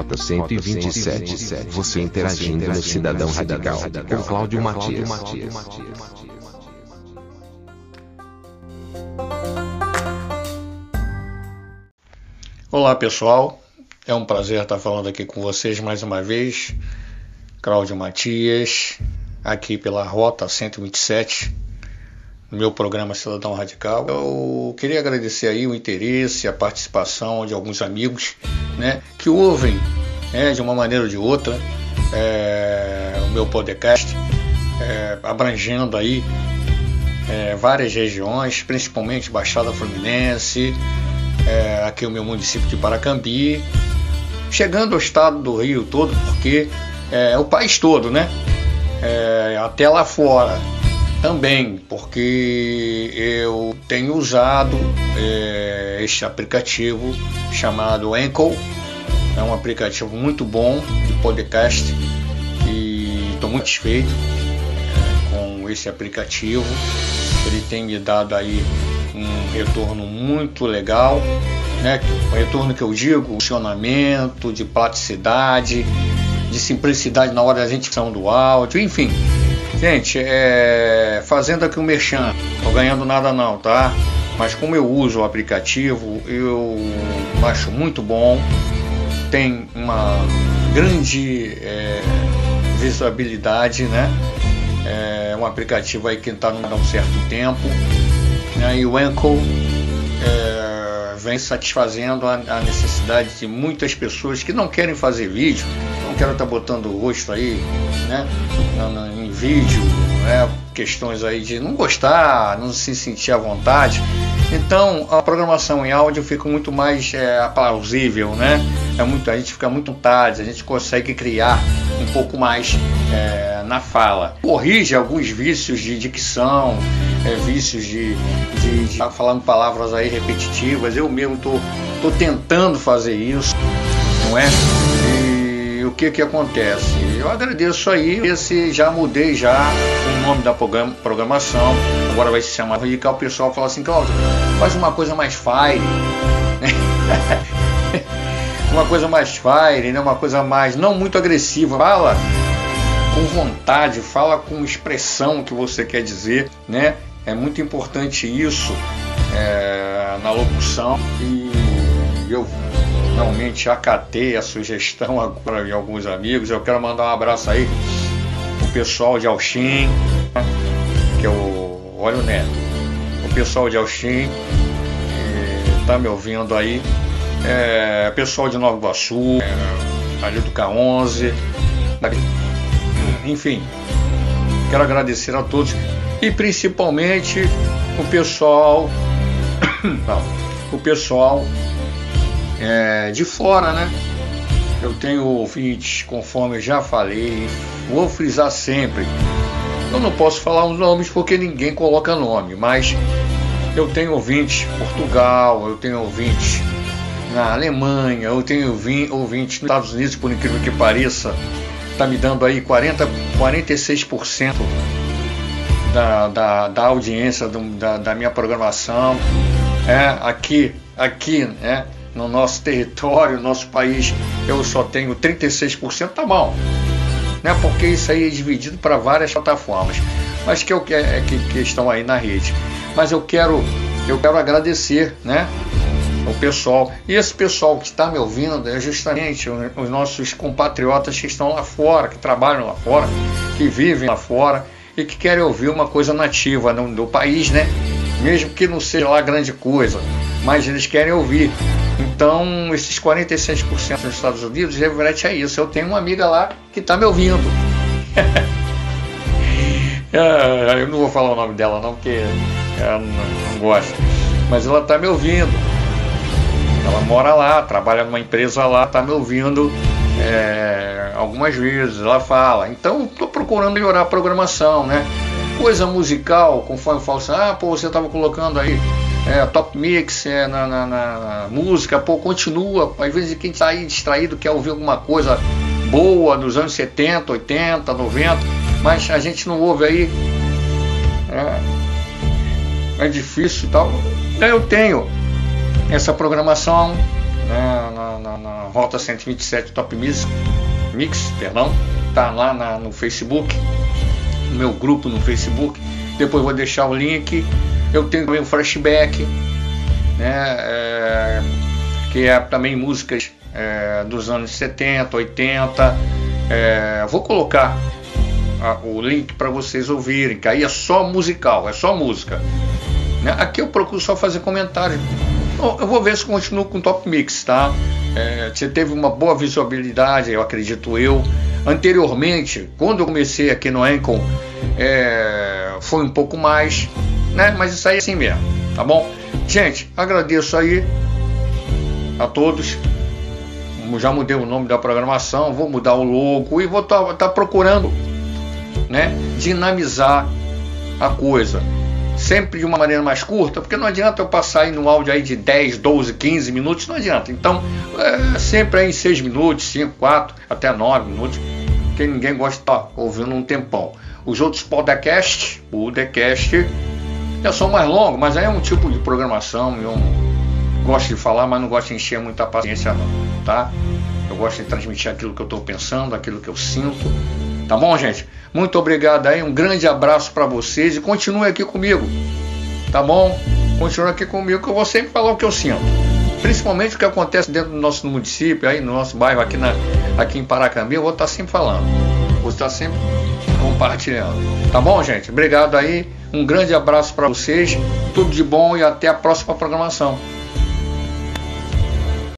Rota 127. Você interagindo no Cidadão Radical. Com Cláudio Matias. Olá pessoal, é um prazer estar falando aqui com vocês mais uma vez. Cláudio Matias, aqui pela Rota 127, no meu programa Cidadão Radical. Eu queria agradecer aí o interesse, a participação de alguns amigos né, que ouvem né, de uma maneira ou de outra é, o meu podcast, é, abrangendo aí é, várias regiões, principalmente Baixada Fluminense, é, aqui o meu município de Paracambi, chegando ao estado do Rio todo, porque é, o país todo, né? É, até lá fora também, porque eu tenho usado é, este aplicativo chamado Anchor, é um aplicativo muito bom de podcast e estou muito satisfeito é, com esse aplicativo. Ele tem me dado aí um retorno muito legal, né? O retorno que eu digo, funcionamento, de praticidade, de simplicidade na hora da gente do áudio, enfim. Gente, é, fazendo aqui o um merchan, não ganhando nada não, tá? Mas como eu uso o aplicativo, eu acho muito bom, tem uma grande é, visibilidade, né? É um aplicativo aí que está há um certo tempo né? E o Enco é, vem satisfazendo a, necessidade de muitas pessoas que não querem fazer vídeo, estar tá botando o rosto aí, né? em vídeo, né? questões aí de não gostar, não se sentir à vontade. Então a programação em áudio fica muito mais é, plausível, né? É muito, a gente fica muito vontade, a gente consegue criar um pouco mais é, na fala. Corrige alguns vícios de dicção, é, vícios de, de, de falando palavras aí repetitivas. Eu mesmo tô, tô tentando fazer isso, não é? O que que acontece? Eu agradeço aí, esse já mudei já o nome da programação. Agora vai se chamar Radical. O pessoal fala assim, Cláudio, faz uma coisa mais fire. uma coisa mais fire, né? uma coisa mais não muito agressiva. Fala com vontade, fala com expressão que você quer dizer, né? É muito importante isso é, na locução e eu realmente acatei a sugestão agora de alguns amigos. Eu quero mandar um abraço aí o pessoal de Alxim, que é o olha o Neto, o pessoal de Alxim tá me ouvindo aí, é, pessoal de Nova Iguaçu, é, ali do K11, enfim, quero agradecer a todos e principalmente o pessoal, o pessoal é, de fora, né? Eu tenho ouvintes, conforme eu já falei, vou frisar sempre. Eu não posso falar os nomes porque ninguém coloca nome, mas eu tenho ouvintes Portugal, eu tenho ouvintes na Alemanha, eu tenho ouvintes nos Estados Unidos, por incrível que pareça, está me dando aí 40, 46% da, da, da audiência do, da, da, minha programação. É, aqui, aqui, né, no nosso território, no nosso país, eu só tenho 36%, tá bom. Né, porque isso aí é dividido para várias plataformas, mas que, eu, é, que, que estão aí na rede. Mas eu quero, eu quero agradecer, né? o pessoal. E esse pessoal que está me ouvindo é justamente os nossos compatriotas que estão lá fora, que trabalham lá fora, que vivem lá fora e que querem ouvir uma coisa nativa do, do país, né? Mesmo que não seja lá grande coisa, mas eles querem ouvir. Então, esses 46% nos Estados Unidos reflete a isso. Eu tenho uma amiga lá que está me ouvindo. É, eu não vou falar o nome dela não, porque ela não, não gosta. Mas ela está me ouvindo. Ela mora lá, trabalha numa empresa lá, está me ouvindo é, algumas vezes, ela fala. Então, estou procurando melhorar a programação, né? Coisa musical, conforme eu falo assim, ah, pô, você estava colocando aí é, top mix é, na, na, na, música, pô, continua. Às vezes quem está aí distraído quer ouvir alguma coisa boa dos anos 70, 80, 90, mas a gente não ouve aí. É, é difícil e tal. Eu tenho essa programação né, na, na, na, Rota 127 Top Mix, Mix perdão, tá lá na, no Facebook, no meu grupo no Facebook. Depois vou deixar o link. Eu tenho também um flashback, né, é, que é também músicas é, dos anos 70, 80. É, vou colocar a, o link para vocês ouvirem, que aí é só musical, é só música. Né? Aqui eu procuro só fazer comentário. Eu vou ver se continuo com Top Mix, tá? É, você teve uma boa visibilidade, eu acredito eu. Anteriormente, quando eu comecei aqui no Encon, é, foi um pouco mais, né? Mas isso aí é assim mesmo, tá bom? Gente, agradeço aí a todos. Já mudei o nome da programação, vou mudar o logo e vou estar tá, tá procurando, né? Dinamizar a coisa sempre de uma maneira mais curta, porque não adianta eu passar aí no áudio aí de 10, 12, 15 minutos, não adianta. Então, é, sempre aí em 6 minutos, 5, 4, até 9 minutos, porque ninguém gosta de estar ouvindo um tempão. Os outros podcasts, o TheCast, já são mais longos, mas aí é um tipo de programação, eu gosto de falar, mas não gosto de encher muita paciência não, tá? Eu gosto de transmitir aquilo que eu estou pensando, aquilo que eu sinto, Tá bom, gente? Muito obrigado aí, um grande abraço para vocês e continue aqui comigo. Tá bom? Continue aqui comigo que eu vou sempre falar o que eu sinto. Principalmente o que acontece dentro do nosso município, aí no nosso bairro aqui, na, aqui em Paracambi, eu vou estar sempre falando. Vou estar sempre compartilhando. Tá bom, gente? Obrigado aí. Um grande abraço para vocês. Tudo de bom e até a próxima programação.